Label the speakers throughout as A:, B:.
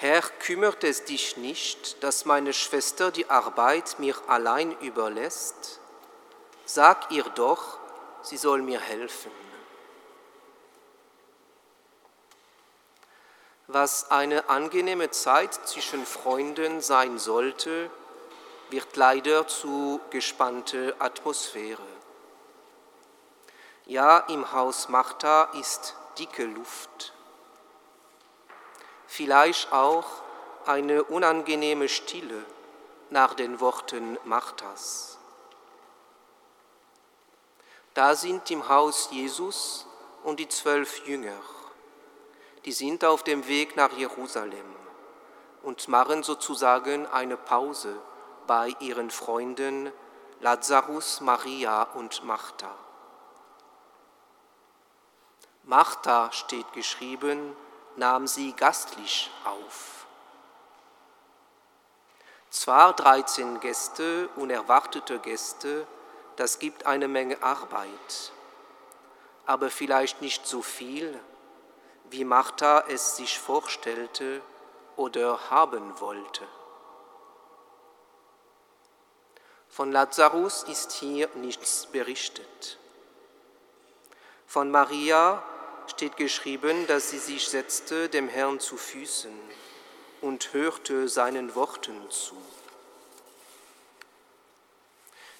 A: Herr, kümmert es dich nicht, dass meine Schwester die Arbeit mir allein überlässt? Sag ihr doch, sie soll mir helfen. Was eine angenehme Zeit zwischen Freunden sein sollte, wird leider zu gespannte Atmosphäre. Ja, im Haus Martha ist dicke Luft. Vielleicht auch eine unangenehme Stille nach den Worten Marthas. Da sind im Haus Jesus und die zwölf Jünger. Die sind auf dem Weg nach Jerusalem und machen sozusagen eine Pause bei ihren Freunden Lazarus, Maria und Martha. Martha steht geschrieben, nahm sie gastlich auf. Zwar 13 Gäste, unerwartete Gäste, das gibt eine Menge Arbeit, aber vielleicht nicht so viel, wie Martha es sich vorstellte oder haben wollte. Von Lazarus ist hier nichts berichtet. Von Maria steht geschrieben, dass sie sich setzte dem Herrn zu Füßen und hörte seinen Worten zu.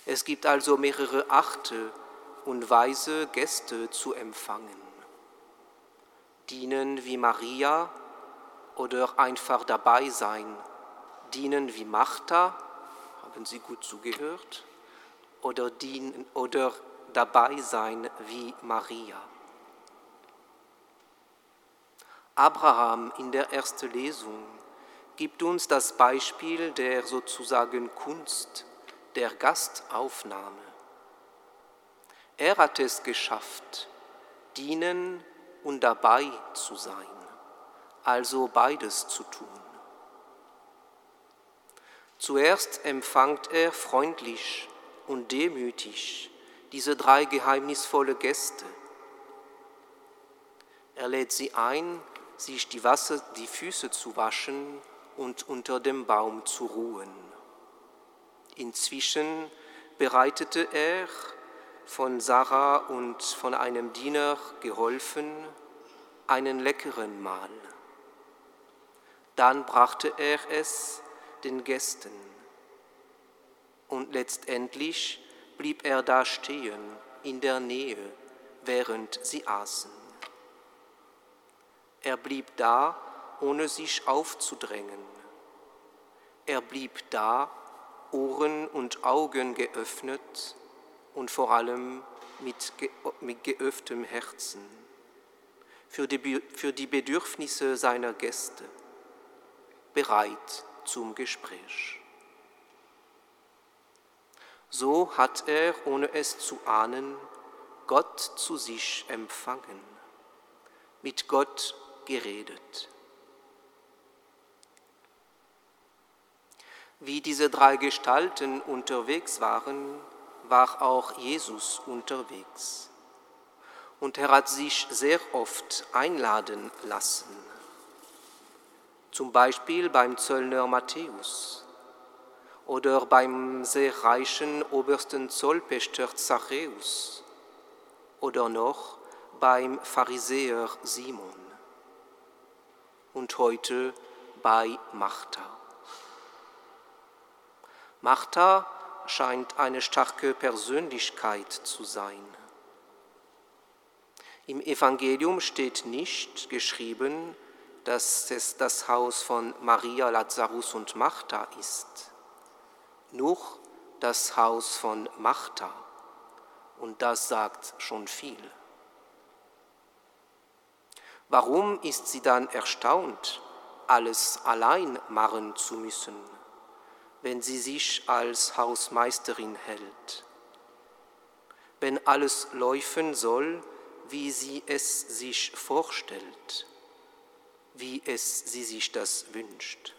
A: Es gibt also mehrere achte und weise Gäste zu empfangen. Dienen wie Maria oder einfach dabei sein. Dienen wie Martha, haben Sie gut zugehört? Oder, dienen, oder dabei sein wie Maria. Abraham in der ersten Lesung gibt uns das Beispiel der sozusagen Kunst der Gastaufnahme. Er hat es geschafft, dienen und dabei zu sein, also beides zu tun. Zuerst empfangt er freundlich und demütig diese drei geheimnisvolle Gäste. Er lädt sie ein, sich die, Wasser, die Füße zu waschen und unter dem Baum zu ruhen. Inzwischen bereitete er, von Sarah und von einem Diener geholfen, einen leckeren Mahl. Dann brachte er es den Gästen und letztendlich blieb er da stehen in der Nähe, während sie aßen. Er blieb da, ohne sich aufzudrängen. Er blieb da, Ohren und Augen geöffnet und vor allem mit, ge mit geöffnetem Herzen für die, für die Bedürfnisse seiner Gäste, bereit zum Gespräch. So hat er, ohne es zu ahnen, Gott zu sich empfangen, mit Gott geredet. Wie diese drei Gestalten unterwegs waren, war auch Jesus unterwegs. Und er hat sich sehr oft einladen lassen. Zum Beispiel beim Zöllner Matthäus oder beim sehr reichen obersten Zollpächter Zachäus oder noch beim Pharisäer Simon und heute bei Martha. Martha scheint eine starke Persönlichkeit zu sein. Im Evangelium steht nicht geschrieben, dass es das Haus von Maria, Lazarus und Martha ist, nur das Haus von Martha. Und das sagt schon viel. Warum ist sie dann erstaunt, alles allein machen zu müssen, wenn sie sich als Hausmeisterin hält? Wenn alles laufen soll, wie sie es sich vorstellt, wie es sie sich das wünscht.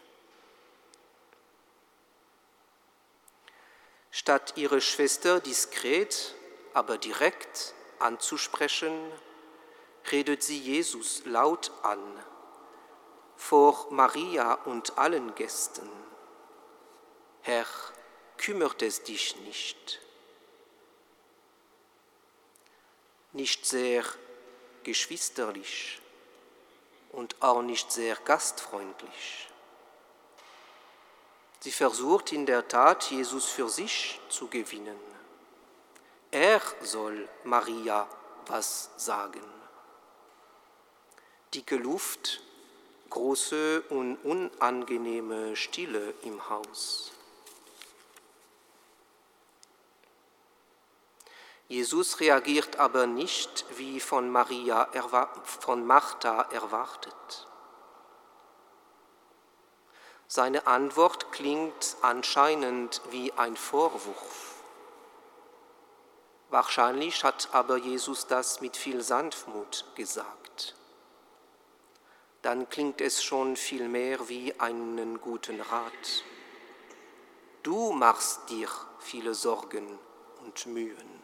A: Statt ihre Schwester diskret, aber direkt anzusprechen, redet sie Jesus laut an, vor Maria und allen Gästen, Herr, kümmert es dich nicht. Nicht sehr geschwisterlich und auch nicht sehr gastfreundlich. Sie versucht in der Tat, Jesus für sich zu gewinnen. Er soll Maria was sagen. Dicke Luft, große und unangenehme Stille im Haus. Jesus reagiert aber nicht wie von, Maria, von Martha erwartet. Seine Antwort klingt anscheinend wie ein Vorwurf. Wahrscheinlich hat aber Jesus das mit viel Sanftmut gesagt. Dann klingt es schon viel mehr wie einen guten Rat. Du machst dir viele Sorgen und Mühen.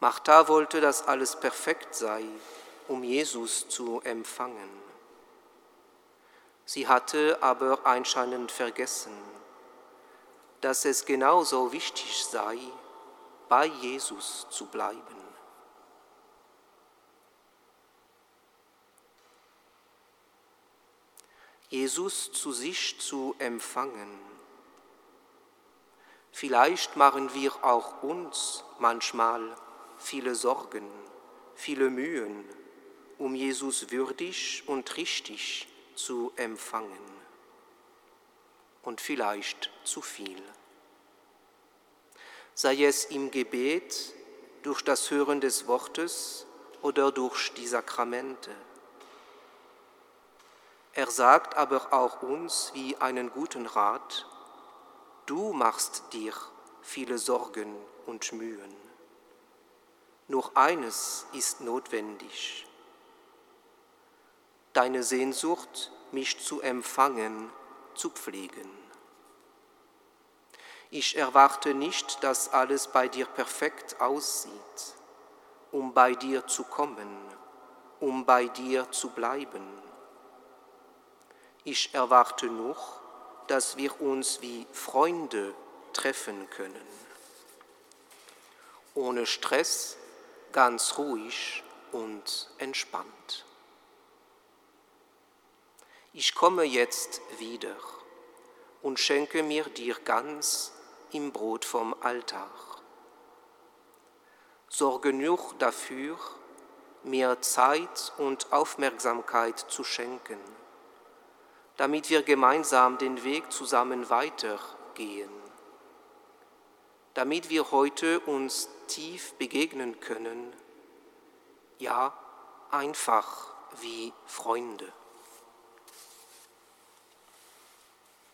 A: Martha wollte, dass alles perfekt sei, um Jesus zu empfangen. Sie hatte aber anscheinend vergessen, dass es genauso wichtig sei, bei Jesus zu bleiben. Jesus zu sich zu empfangen. Vielleicht machen wir auch uns manchmal viele Sorgen, viele Mühen, um Jesus würdig und richtig zu empfangen. Und vielleicht zu viel. Sei es im Gebet, durch das Hören des Wortes oder durch die Sakramente. Er sagt aber auch uns wie einen guten Rat, du machst dir viele Sorgen und Mühen. Nur eines ist notwendig. Deine Sehnsucht, mich zu empfangen, zu pflegen. Ich erwarte nicht, dass alles bei dir perfekt aussieht, um bei dir zu kommen, um bei dir zu bleiben. Ich erwarte nur, dass wir uns wie Freunde treffen können, ohne Stress, ganz ruhig und entspannt. Ich komme jetzt wieder und schenke mir dir ganz im Brot vom Altar. Sorge nur dafür, mir Zeit und Aufmerksamkeit zu schenken, damit wir gemeinsam den Weg zusammen weitergehen, damit wir heute uns tief begegnen können, ja einfach wie Freunde.